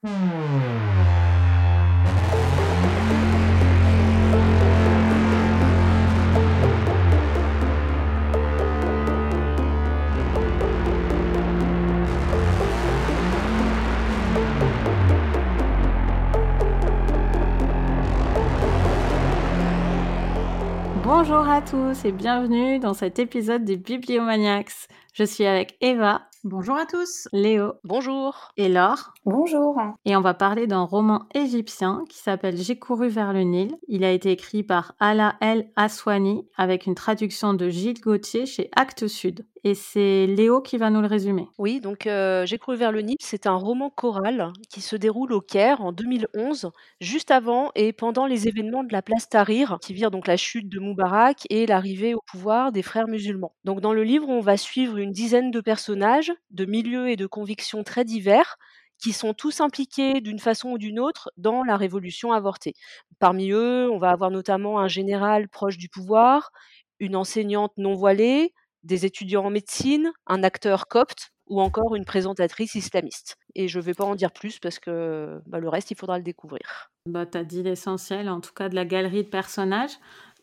Bonjour à tous et bienvenue dans cet épisode des Bibliomaniacs. Je suis avec Eva. Bonjour à tous. Léo. Bonjour. Et Laure. Bonjour. Et on va parler d'un roman égyptien qui s'appelle J'ai couru vers le Nil. Il a été écrit par Ala El Aswani avec une traduction de Gilles Gauthier chez Actes Sud. Et c'est Léo qui va nous le résumer. Oui, donc euh, J'ai couru vers le Nil, c'est un roman choral qui se déroule au Caire en 2011, juste avant et pendant les événements de la place Tahrir, qui virent donc la chute de Moubarak et l'arrivée au pouvoir des frères musulmans. Donc dans le livre, on va suivre une dizaine de personnages de milieux et de convictions très divers qui sont tous impliqués d'une façon ou d'une autre dans la révolution avortée. Parmi eux, on va avoir notamment un général proche du pouvoir, une enseignante non voilée, des étudiants en médecine, un acteur copte ou encore une présentatrice islamiste. Et je ne vais pas en dire plus parce que bah, le reste, il faudra le découvrir. Bah, tu as dit l'essentiel, en tout cas de la galerie de personnages.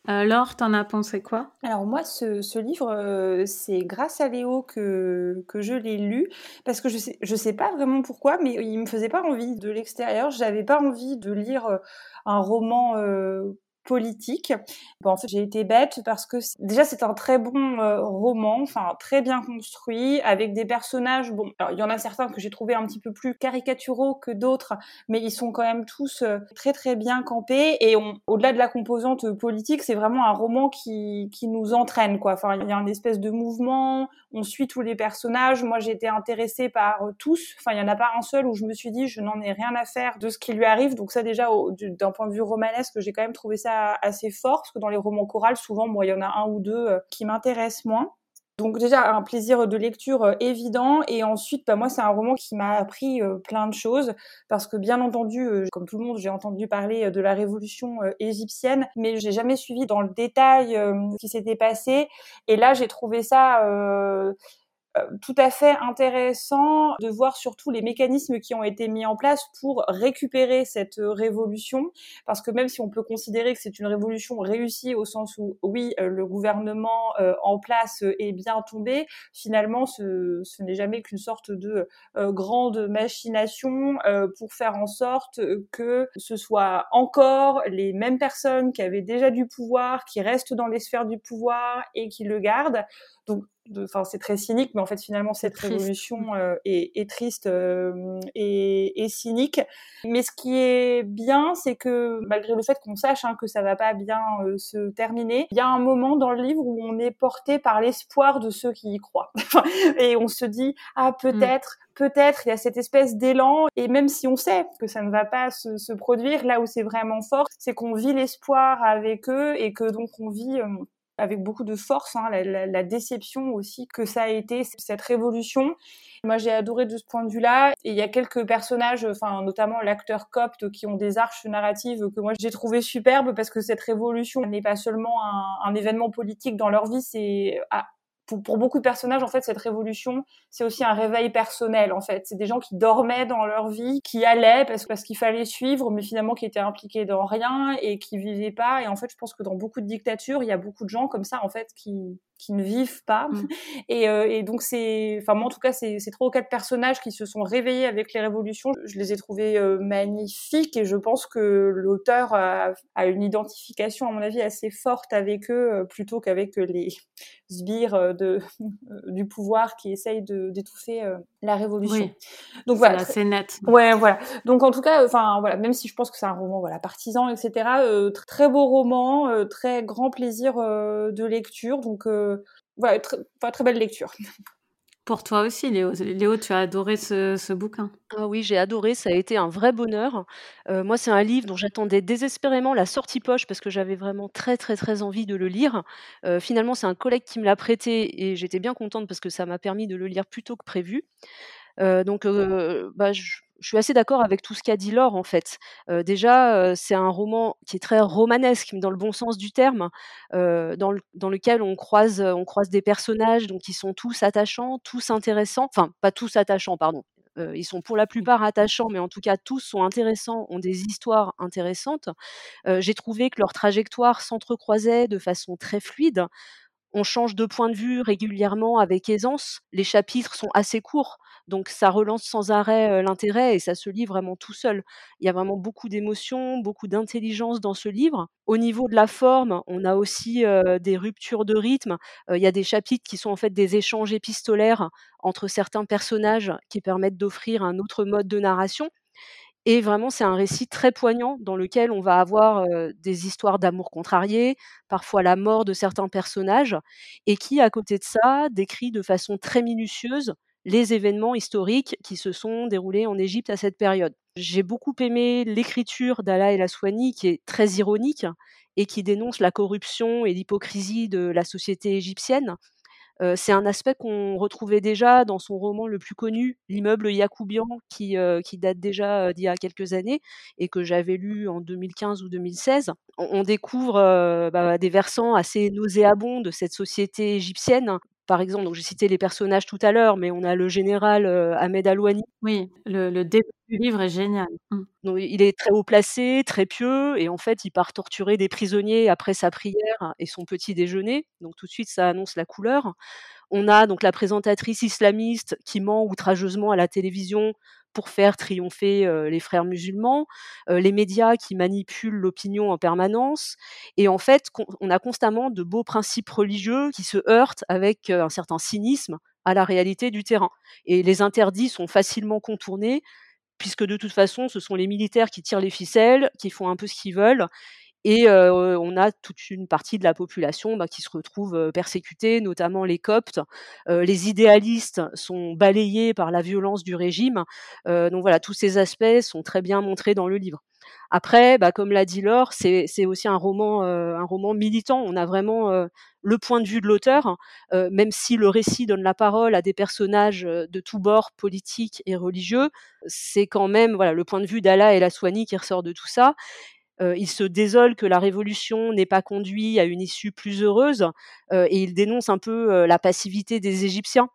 Euh, Laure, t'en as pensé quoi? Alors moi, ce, livre, euh, c'est grâce à Léo que, que je l'ai lu, parce que je sais, je sais pas vraiment pourquoi, mais il me faisait pas envie de l'extérieur. J'avais pas envie de lire euh, un roman politique. Bon, en fait, j'ai été bête parce que déjà c'est un très bon euh, roman, enfin très bien construit, avec des personnages. Bon, il y en a certains que j'ai trouvé un petit peu plus caricaturaux que d'autres, mais ils sont quand même tous euh, très très bien campés. Et au-delà de la composante politique, c'est vraiment un roman qui qui nous entraîne quoi. Enfin, il y a une espèce de mouvement. On suit tous les personnages. Moi, j'ai été intéressée par euh, tous. Enfin, il y en a pas un seul où je me suis dit je n'en ai rien à faire de ce qui lui arrive. Donc ça déjà, d'un point de vue romanesque, j'ai quand même trouvé ça assez fort, parce que dans les romans chorales, souvent, moi, il y en a un ou deux euh, qui m'intéressent moins. Donc déjà un plaisir de lecture euh, évident. Et ensuite bah moi c'est un roman qui m'a appris euh, plein de choses. Parce que bien entendu comme tout le monde j'ai entendu parler de la révolution égyptienne mais j'ai jamais suivi dans le détail ce qui s'était passé. Et là j'ai trouvé ça euh, tout à fait intéressant de voir surtout les mécanismes qui ont été mis en place pour récupérer cette euh, révolution, parce que même si on peut considérer que c'est une révolution réussie au sens où oui, euh, le gouvernement en place est bien tombé, finalement ce, ce n'est jamais qu'une sorte de grande machination pour faire en sorte que ce soit encore les mêmes personnes qui avaient déjà du pouvoir, qui restent dans les sphères du pouvoir et qui le gardent. Donc enfin c'est très cynique, mais en fait finalement cette révolution euh, est, triste euh, et, cynique. Mais ce qui est bien, c'est que malgré le fait qu'on sache hein, que ça va pas bien euh, se terminer, il y a un moment dans le livre où on est porté par l'espoir de ceux qui y croient, et on se dit ah mm. peut-être. Peut-être il y a cette espèce d'élan et même si on sait que ça ne va pas se, se produire, là où c'est vraiment fort, c'est qu'on vit l'espoir avec eux et que donc on vit avec beaucoup de force, hein, la, la, déception aussi que ça a été cette révolution. Moi, j'ai adoré de ce point de vue-là. Et il y a quelques personnages, enfin notamment l'acteur copte, qui ont des arches narratives que moi j'ai trouvé superbes parce que cette révolution n'est pas seulement un, un, événement politique dans leur vie, c'est pour, beaucoup de personnages, en fait, cette révolution, c'est aussi un réveil personnel, en fait. C'est des gens qui dormaient dans leur vie, qui allaient parce, parce qu'il fallait suivre, mais finalement qui étaient impliqués dans rien et qui vivaient pas. Et en fait, je pense que dans beaucoup de dictatures, il y a beaucoup de gens comme ça, en fait, qui, qui ne vivent pas. Mm. Et, euh, et, donc c'est, enfin moi en tout cas, c'est trois ou quatre personnages qui se sont réveillés avec les révolutions. Je les ai trouvés euh, magnifiques et je pense que l'auteur a, a, une identification à mon avis assez forte avec eux euh, plutôt qu'avec les sbires de du pouvoir qui essayent d'étouffer la révolution. donc voilà, c'est net. Ouais, voilà. Donc en tout cas, enfin voilà, même si je pense que c'est un roman voilà partisan, etc. très beau roman, très grand plaisir de lecture. Donc voilà, très belle lecture. Pour toi aussi, Léo. Léo, tu as adoré ce, bouquin. Ah oui, j'ai adoré, ça a été un vrai bonheur. Euh, moi, c'est un livre dont j'attendais désespérément la sortie poche parce que j'avais vraiment très, très, très envie de le lire. Euh, finalement, c'est un collègue qui me l'a prêté et j'étais bien contente parce que ça m'a permis de le lire plus tôt que prévu. Euh, donc, bah, je, je suis assez d'accord avec tout ce qu'a dit Laure en fait. déjà, c'est un roman qui est très romanesque, mais dans le bon sens du terme, dans, lequel on croise, on croise des personnages donc qui sont tous attachants, tous intéressants, enfin pas tous attachants, pardon. ils sont pour la plupart attachants, mais en tout cas tous sont intéressants, ont des histoires intéressantes. J'ai trouvé que leur trajectoire s'entrecroisait de façon très fluide. On change de point de vue régulièrement avec aisance. Les chapitres sont assez courts, donc ça relance sans arrêt l'intérêt et ça se lit vraiment tout seul. Il y a vraiment beaucoup d'émotions, beaucoup d'intelligence dans ce livre. Au niveau de la forme, on a aussi des ruptures de rythme. il y a des chapitres qui sont en fait des échanges épistolaires entre certains personnages qui permettent d'offrir un autre mode de narration. Et vraiment, c'est un récit très poignant dans lequel on va avoir des histoires d'amour contrariées, parfois la mort de certains personnages, et qui, à côté de ça, décrit de façon très minutieuse les événements historiques qui se sont déroulés en Égypte à cette période. J'ai beaucoup aimé l'écriture d'Ala El Aswani, qui est très ironique et qui dénonce la corruption et l'hypocrisie de la société égyptienne c'est un aspect qu'on retrouvait déjà dans son roman le plus connu, L'immeuble Yacoubian, qui, qui date déjà d'il y a quelques années et que j'avais lu en 2015 ou 2016. On, découvre bah, des versants assez nauséabonds de cette société égyptienne. Par exemple, donc j'ai cité les personnages tout à l'heure, mais on a le général Ahmed Alouani. Oui, le, début du livre est génial. Mmh. Donc, il est très haut placé, très pieux, et en fait, il part torturer des prisonniers après sa prière et son petit déjeuner. Donc tout de suite, ça annonce la couleur. On a donc la présentatrice islamiste qui ment outrageusement à la télévision pour faire triompher les frères musulmans, les médias qui manipulent l'opinion en permanence. Et en fait, on a constamment de beaux principes religieux qui se heurtent avec un certain cynisme à la réalité du terrain. Et les interdits sont facilement contournés, puisque de toute façon, ce sont les militaires qui tirent les ficelles, qui font un peu ce qu'ils veulent, et on a toute une partie de la population bah, qui se retrouve persécutée, notamment les Coptes. les idéalistes sont balayés par la violence du régime. donc voilà, tous ces aspects sont très bien montrés dans le livre. Après, bah, comme l'a dit Laure, c'est aussi un roman, un roman militant. On a vraiment le point de vue de l'auteur, même si le récit donne la parole à des personnages de tous bords, politiques et religieux. C'est quand même voilà le point de vue d'Allah et la Soigny qui ressort de tout ça il se désole que la révolution n'ait pas conduit à une issue plus heureuse et il dénonce un peu la passivité des Égyptiens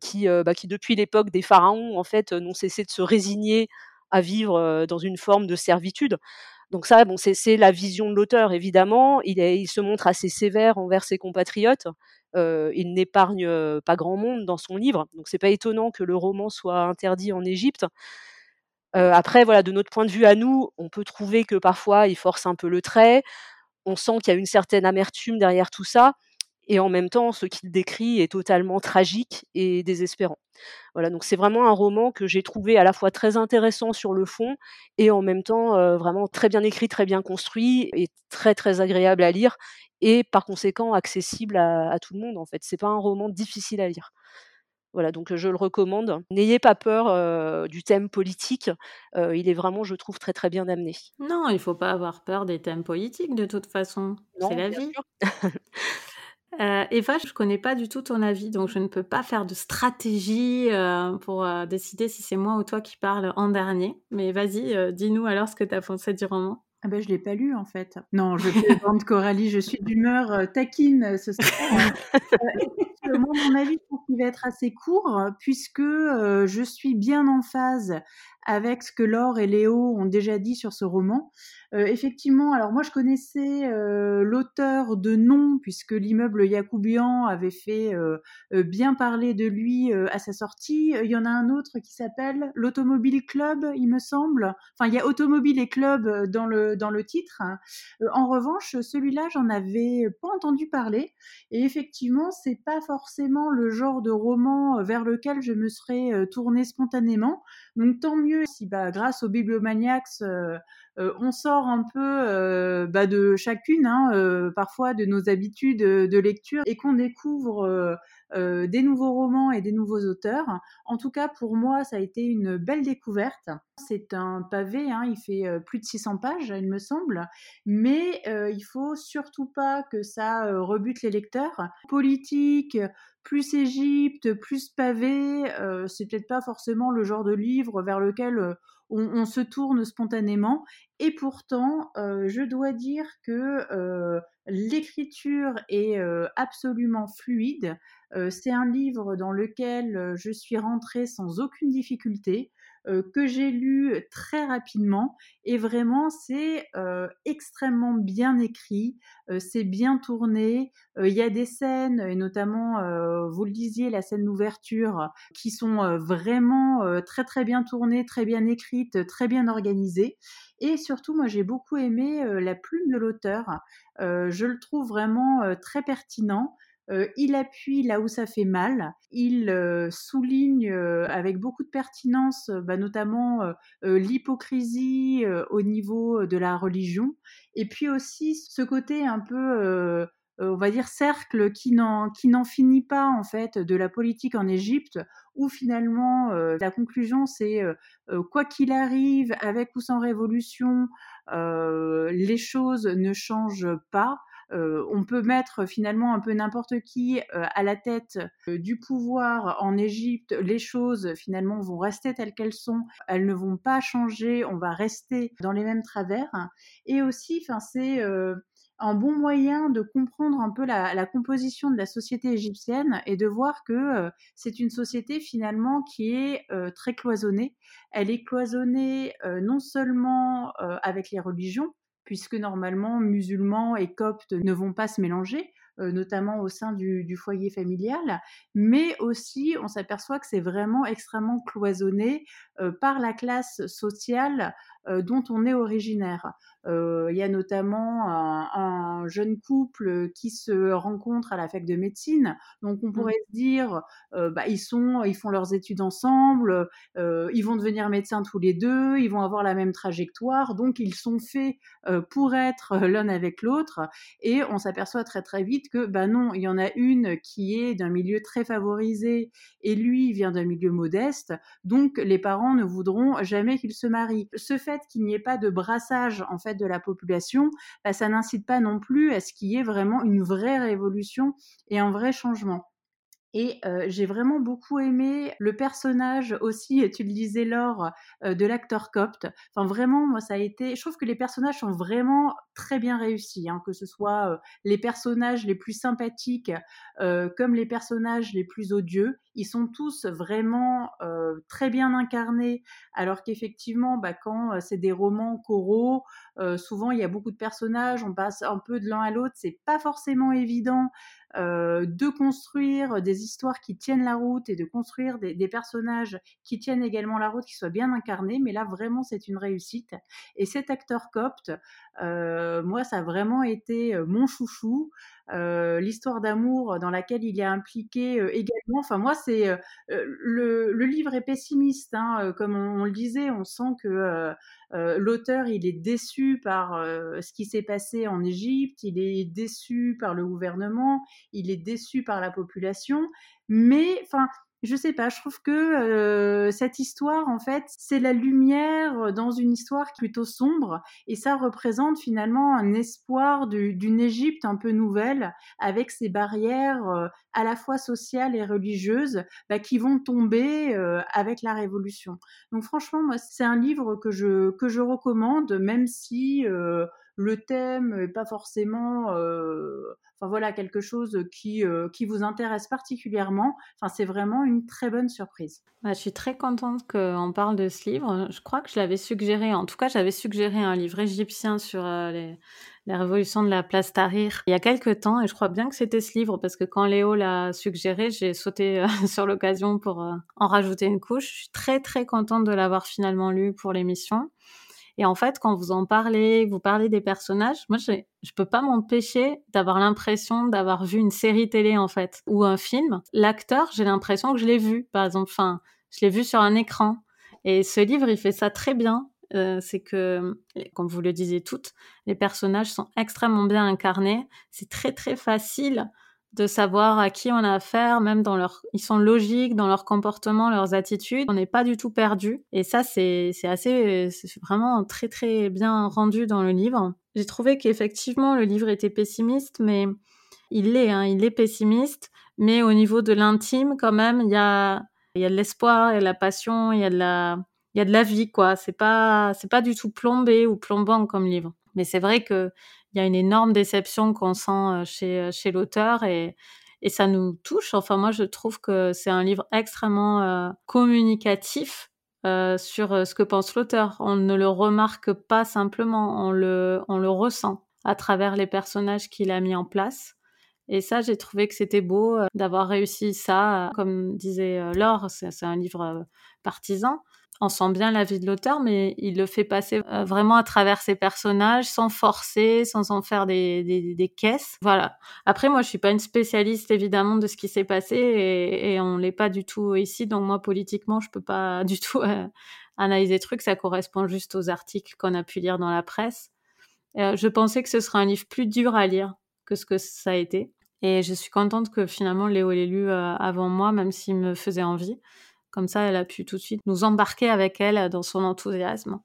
qui, bah, qui, depuis l'époque des pharaons, en fait, n'ont cessé de se résigner à vivre dans une forme de servitude. Donc ça, bon, c'est la vision de l'auteur, évidemment. Il, il, se montre assez sévère envers ses compatriotes. il n'épargne pas grand monde dans son livre. Donc c'est pas étonnant que le roman soit interdit en Égypte après, voilà, de notre point de vue à nous, on peut trouver que parfois il force un peu le trait. On sent qu'il y a une certaine amertume derrière tout ça. Et en même temps, ce qu'il décrit est totalement tragique et désespérant. Voilà, donc c'est vraiment un roman que j'ai trouvé à la fois très intéressant sur le fond et en même temps vraiment très bien écrit, très bien construit et très très agréable à lire et par conséquent accessible à, à tout le monde en fait. C'est pas un roman difficile à lire. Voilà, donc je le recommande. N'ayez pas peur du thème politique. il est vraiment, je trouve, très très bien amené. Non, il ne faut pas avoir peur des thèmes politiques de toute façon. C'est la vie. Eva, je ne connais pas du tout ton avis, donc je ne peux pas faire de stratégie pour décider si c'est moi ou toi qui parle en dernier. Mais vas-y, dis-nous alors ce que tu as pensé du roman. Ah ben, je l'ai pas lu en fait. Non, je plaisante Coralie, je suis d'humeur euh, taquine euh, ce soir. Mon avis, je pense qu'il va être assez court puisque euh, je suis bien en phase avec ce que Laure et Léo ont déjà dit sur ce roman. Euh, effectivement, alors moi je connaissais euh, l'auteur de nom puisque l'immeuble Yacoubian avait fait euh, bien parler de lui à sa sortie. Il y en a un autre qui s'appelle l'Automobile Club, il me semble. Enfin, il y a Automobile et Club dans le dans le titre. en revanche, celui-là, j'en avais pas entendu parler. Et effectivement, c'est pas forcément le genre de roman vers lequel je me serais tournée spontanément. Donc tant mieux si bah, grâce aux Bibliomaniacs, euh, euh, on sort un peu euh, bah, de chacune, hein, parfois de nos habitudes de lecture, et qu'on découvre des nouveaux romans et des nouveaux auteurs. En tout cas, pour moi, ça a été une belle découverte. C'est un pavé, hein, il fait plus de 600 pages, il me semble, mais il faut surtout pas que ça rebute les lecteurs. Politique, plus Égypte, plus pavé, c'est peut-être pas forcément le genre de livre vers lequel on, se tourne spontanément. Et pourtant, je dois dire que l'écriture est absolument fluide. c'est un livre dans lequel je suis rentrée sans aucune difficulté. Euh, que j'ai lu très rapidement et vraiment c'est euh, extrêmement bien écrit, euh, c'est bien tourné. Il y a des scènes et notamment, vous le disiez, la scène d'ouverture, qui sont vraiment très très bien tournées, très bien écrites, très bien organisées. Et surtout, moi j'ai beaucoup aimé la plume de l'auteur. je le trouve vraiment très pertinent. Euh, il appuie là où ça fait mal. Il euh, souligne euh, avec beaucoup de pertinence, bah, notamment l'hypocrisie au niveau de la religion, et puis aussi ce côté un peu on va dire cercle qui n'en qui n'en finit pas en fait de la politique en Égypte où finalement la conclusion c'est quoi qu'il arrive avec ou sans révolution les choses ne changent pas on peut mettre finalement un peu n'importe qui à la tête du pouvoir en Égypte. Les choses finalement vont rester telles qu'elles sont. Elles ne vont pas changer. On va rester dans les mêmes travers. Et aussi, enfin, c'est un bon moyen de comprendre un peu la, composition de la société égyptienne et de voir que c'est une société finalement qui est très cloisonnée. Elle est cloisonnée non seulement avec les religions, puisque normalement musulmans et coptes ne vont pas se mélanger, euh, notamment au sein du, foyer familial, mais aussi on s'aperçoit que c'est vraiment extrêmement cloisonné euh, par la classe sociale euh, dont on est originaire. Il y a notamment un, jeune couple qui se rencontre à la fac de médecine, donc on mmh. pourrait se dire, bah, ils sont, ils font leurs études ensemble, ils vont devenir médecins tous les deux, ils vont avoir la même trajectoire, donc ils sont faits pour être l'un avec l'autre, et on s'aperçoit très très vite que, bah non, il y en a une qui est d'un milieu très favorisé et lui vient d'un milieu modeste, donc les parents ne voudront jamais qu'ils se marient. Ce fait qu'il n'y ait pas de brassage en fait de la population, bah, ça n'incite pas non plus à ce qu'il y ait vraiment une vraie révolution et un vrai changement. Et j'ai vraiment beaucoup aimé le personnage aussi, tu le disais Laure, de l'acteur copte. Enfin vraiment, moi ça a été, je trouve que les personnages sont vraiment très bien réussis, hein, que ce soit les personnages les plus sympathiques comme les personnages les plus odieux. Ils sont tous vraiment très bien incarnés, alors qu'effectivement, bah, quand c'est des romans coraux, souvent il y a beaucoup de personnages, on passe un peu de l'un à l'autre, c'est pas forcément évident de construire des histoires qui tiennent la route et de construire des, personnages qui tiennent également la route, qui soient bien incarnés. Mais là, vraiment, c'est une réussite. Et cet acteur copte, moi, ça a vraiment été mon chouchou. l'histoire d'amour dans laquelle il est impliqué également. Enfin, moi, c'est le, livre est pessimiste, hein, comme on, le disait. On sent que l'auteur, il est déçu par ce qui s'est passé en Égypte. Il est déçu par le gouvernement. Il est déçu par la population. Mais, enfin, je sais pas, je trouve que cette histoire, en fait, c'est la lumière dans une histoire plutôt sombre, et ça représente finalement un espoir d'une Égypte un peu nouvelle, avec ses barrières à la fois sociales et religieuses bah, qui vont tomber avec la Révolution. Donc franchement, moi, c'est un livre que je, que je recommande, même si le thème n'est pas forcément enfin voilà quelque chose qui qui vous intéresse particulièrement enfin c'est vraiment une très bonne surprise bah, je suis très contente qu'on parle de ce livre je crois que je l'avais suggéré en tout cas j'avais suggéré un livre égyptien sur les la révolution de la place Tahrir il y a quelques temps et je crois bien que c'était ce livre parce que quand Léo l'a suggéré, j'ai sauté sur l'occasion pour en rajouter une couche. Je suis très très contente de l'avoir finalement lu pour l'émission. Et en fait, quand vous en parlez, vous parlez des personnages, moi, je, je peux pas m'empêcher d'avoir l'impression d'avoir vu une série télé, en fait, ou un film. L'acteur, j'ai l'impression que je l'ai vu, par exemple. Enfin, je l'ai vu sur un écran. Et ce livre, il fait ça très bien. Euh, c'est que, comme vous le disiez toutes, les personnages sont extrêmement bien incarnés. C'est très très facile de savoir à qui on a affaire, même dans leur, ils sont logiques dans leur comportement, leurs attitudes. On n'est pas du tout perdu. Et ça, c'est, c'est assez, c'est vraiment très très bien rendu dans le livre. J'ai trouvé qu'effectivement le livre était pessimiste, mais il l'est, hein, il est pessimiste. Mais au niveau de l'intime, quand même, il y a, il y a de l'espoir, il y a de la passion, il y a de la, il y a de la vie, quoi. C'est pas, c'est pas du tout plombé ou plombant comme livre. Mais c'est vrai que il y a une énorme déception qu'on sent chez, l'auteur et, ça nous touche. Enfin, moi, je trouve que c'est un livre extrêmement communicatif sur ce que pense l'auteur. On ne le remarque pas simplement, on le, ressent à travers les personnages qu'il a mis en place. Et ça, j'ai trouvé que c'était beau d'avoir réussi ça. Comme disait Laure, c'est un livre partisan. On sent bien la vie de l'auteur, mais il le fait passer vraiment à travers ses personnages, sans forcer, sans en faire des, caisses. Voilà. Après, moi, je suis pas une spécialiste évidemment de ce qui s'est passé et, on l'est pas du tout ici. Donc moi, politiquement, je peux pas du tout analyser trucs. Ça correspond juste aux articles qu'on a pu lire dans la presse. je pensais que ce serait un livre plus dur à lire que ce que ça a été. Et je suis contente que finalement Léo l'ait lu euh, avant moi, même s'il me faisait envie. Comme ça, elle a pu tout de suite nous embarquer avec elle dans son enthousiasme.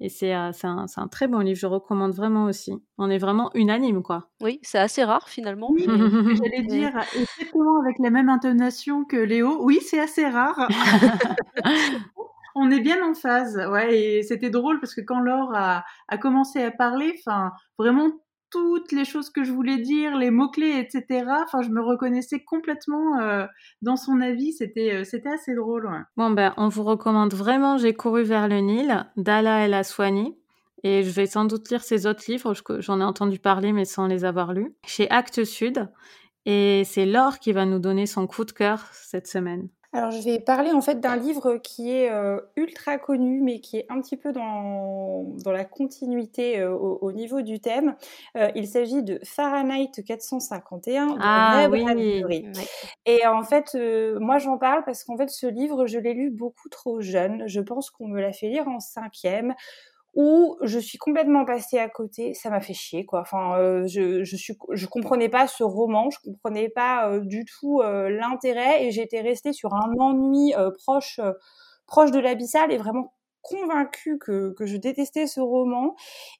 Et c'est euh, un, un, très bon livre, je recommande vraiment aussi. On est vraiment unanime, quoi. Oui, c'est assez rare finalement. Oui, j'allais dire exactement avec la même intonation que Léo. Oui, c'est assez rare. on est bien en phase, ouais. Et c'était drôle parce que quand Laure a, a commencé à parler, enfin, vraiment toutes les choses que je voulais dire, les mots-clés, etc. Enfin, je me reconnaissais complètement euh, dans son avis. C'était, euh, assez drôle. Bon, ben, on vous recommande vraiment J'ai couru vers le Nil d'Ala El Aswani. Et je vais sans doute lire ses autres livres. J'en ai entendu parler, mais sans les avoir lus. Chez Actes Sud. Et c'est Laure qui va nous donner son coup de cœur cette semaine. Alors, je vais parler en fait d'un livre qui est euh, ultra connu, mais qui est un petit peu dans, dans la continuité euh, au, niveau du thème. Euh, il s'agit de Fahrenheit 451 de ah, oui. Et en fait, moi j'en parle parce qu'en fait, ce livre, je l'ai lu beaucoup trop jeune. Je pense qu'on me l'a fait lire en cinquième où je suis complètement passée à côté. Ça m'a fait chier, quoi. Enfin, euh, je, je suis, je comprenais pas ce roman, je comprenais pas euh, du tout euh, l'intérêt, et j'étais restée sur un ennui proche, proche de l'abyssal et vraiment convaincue que, que je détestais ce roman.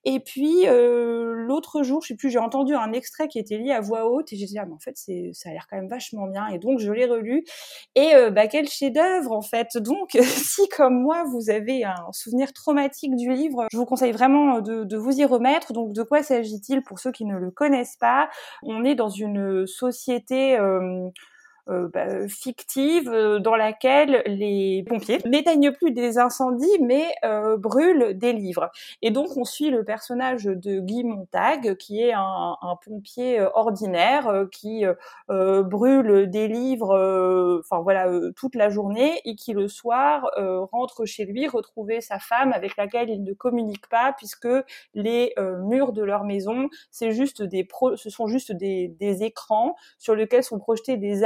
Et puis euh, l'autre jour, je sais plus, j'ai entendu un extrait qui était lié à voix haute et j'ai dit ah mais en fait c'est ça a l'air quand même vachement bien et donc je l'ai relu et euh, bah quel chef-d'œuvre en fait. Donc si comme moi vous avez un souvenir traumatique du livre, je vous conseille vraiment de, de vous y remettre. Donc de quoi s'agit-il pour ceux qui ne le connaissent pas? On est dans une société euh, euh, bah, fictive euh, dans laquelle les pompiers n'éteignent plus des incendies mais euh, brûlent des livres. Et donc on suit le personnage de Guy Montag qui est un, un pompier ordinaire qui brûle des livres, enfin voilà, toute la journée et qui le soir rentre chez lui retrouver sa femme avec laquelle il ne communique pas puisque les murs de leur maison c'est juste des pro ce sont juste des, des écrans sur lesquels sont projetés des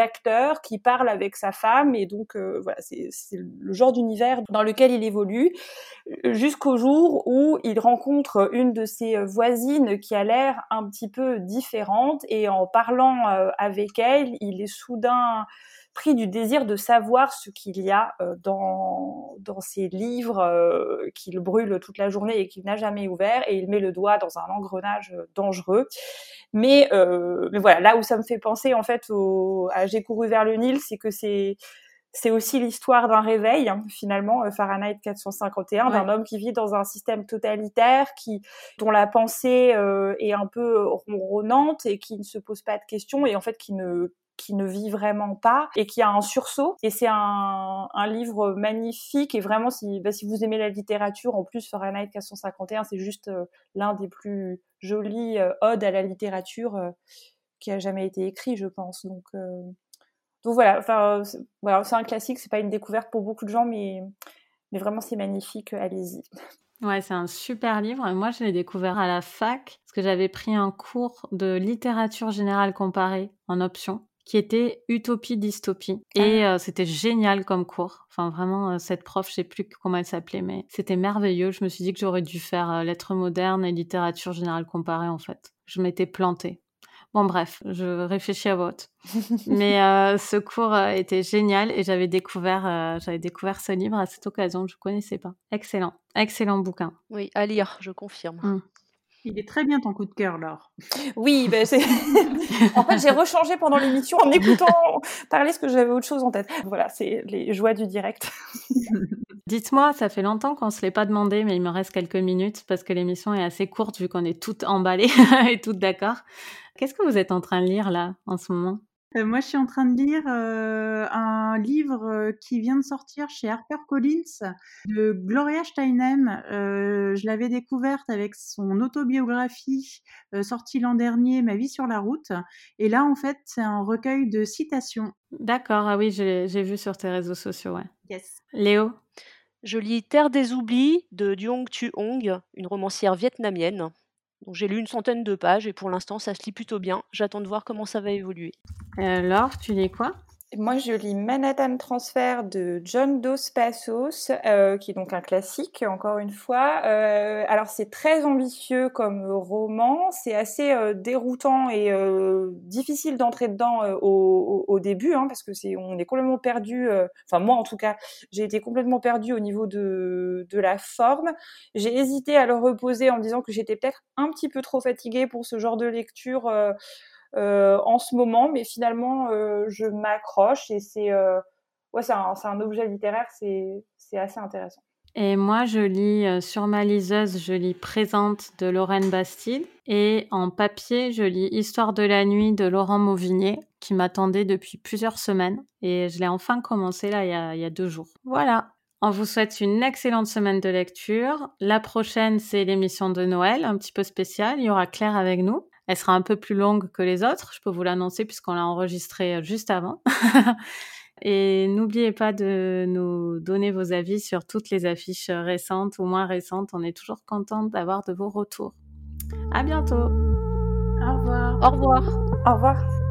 qui parle avec sa femme et donc euh, voilà c'est le genre d'univers dans lequel il évolue jusqu'au jour où il rencontre une de ses voisines qui a l'air un petit peu différente et en parlant euh, avec elle il est soudain pris du désir de savoir ce qu'il y a euh, dans, dans ces livres euh, qu'il brûle toute la journée et qu'il n'a jamais ouvert et il met le doigt dans un engrenage euh, dangereux. Mais, mais voilà, là où ça me fait penser en fait au, à J'ai couru vers le Nil, c'est que c'est c'est aussi l'histoire d'un réveil, hein, finalement, Fahrenheit 451, d'un homme qui vit dans un système totalitaire, qui dont la pensée est un peu ronronnante et qui ne se pose pas de questions et en fait qui ne qui ne vit vraiment pas et qui a un sursaut. Et c'est un, livre magnifique et vraiment, si, bah, si vous aimez la littérature, en plus Fahrenheit 451, c'est juste euh, l'un des plus jolis euh, odes à la littérature euh, qui a jamais été écrit, je pense. Donc, donc voilà, enfin, c'est un classique, c'est pas une découverte pour beaucoup de gens, mais, mais vraiment c'est magnifique, allez-y. Ouais, c'est un super livre. Moi, je l'ai découvert à la fac parce que j'avais pris un cours de littérature générale comparée en option qui était Utopie Dystopie. Et ah. euh, c'était génial comme cours. Enfin, vraiment, euh, cette prof, je sais plus comment elle s'appelait, mais c'était merveilleux. Je me suis dit que j'aurais dû faire euh, lettres modernes et littérature générale comparée, en fait. Je m'étais plantée. Bon, bref, je réfléchis à vote. mais ce cours était génial et j'avais découvert, j'avais découvert ce livre à cette occasion. Je ne connaissais pas. Excellent, excellent bouquin. Oui, à lire, je confirme. Mmh. Il est très bien ton coup de cœur, Laure. Oui, ben c'est. en fait, j'ai rechangé pendant l'émission en écoutant parler ce que j'avais autre chose en tête. Voilà, c'est les joies du direct. Dites-moi, ça fait longtemps qu'on se l'est pas demandé, mais il me reste quelques minutes parce que l'émission est assez courte vu qu'on est toutes emballées et toutes d'accord. Qu'est-ce que vous êtes en train de lire là en ce moment? Moi, je suis en train de lire euh, un livre euh, qui vient de sortir chez HarperCollins de Gloria Steinem. je l'avais découverte avec son autobiographie sortie l'an dernier, Ma vie sur la route. Et là, en fait, c'est un recueil de citations. D'accord, ah oui, j'ai vu sur tes réseaux sociaux, ouais. Yes. Léo? Je lis Terre des oublis de Duong Tu Hong, une romancière vietnamienne. Donc j'ai lu une centaine de pages et pour l'instant ça se lit plutôt bien. J'attends de voir comment ça va évoluer. alors, tu lis quoi? Moi, je lis Manhattan Transfer de John Dos Passos, euh, qui est donc un classique, encore une fois. Euh, alors, c'est très ambitieux comme roman, c'est assez euh, déroutant et difficile d'entrer dedans au, début, hein, parce que c'est, on est complètement perdu. Enfin, moi, en tout cas, j'ai été complètement perdu au niveau de, de la forme. J'ai hésité à le reposer en me disant que j'étais peut-être un petit peu trop fatiguée pour ce genre de lecture. Euh, en ce moment, mais finalement, euh, je m'accroche et c'est euh, ouais, c'est un, objet littéraire, c'est assez intéressant. Et moi, je lis sur ma liseuse, je lis Présente de Lorraine Bastide. Et en papier, je lis Histoire de la nuit de Laurent Mauvigné, qui m'attendait depuis plusieurs semaines. Et je l'ai enfin commencé là, il y, a, il y a deux jours. Voilà. On vous souhaite une excellente semaine de lecture. La prochaine, c'est l'émission de Noël, un petit peu spéciale. Il y aura Claire avec nous. Elle sera un peu plus longue que les autres, je peux vous l'annoncer puisqu'on l'a enregistrée euh, juste avant. Et n'oubliez pas de nous donner vos avis sur toutes les affiches récentes ou moins récentes. On est toujours contente d'avoir de vos retours. À bientôt. Au revoir. Au revoir. Au revoir.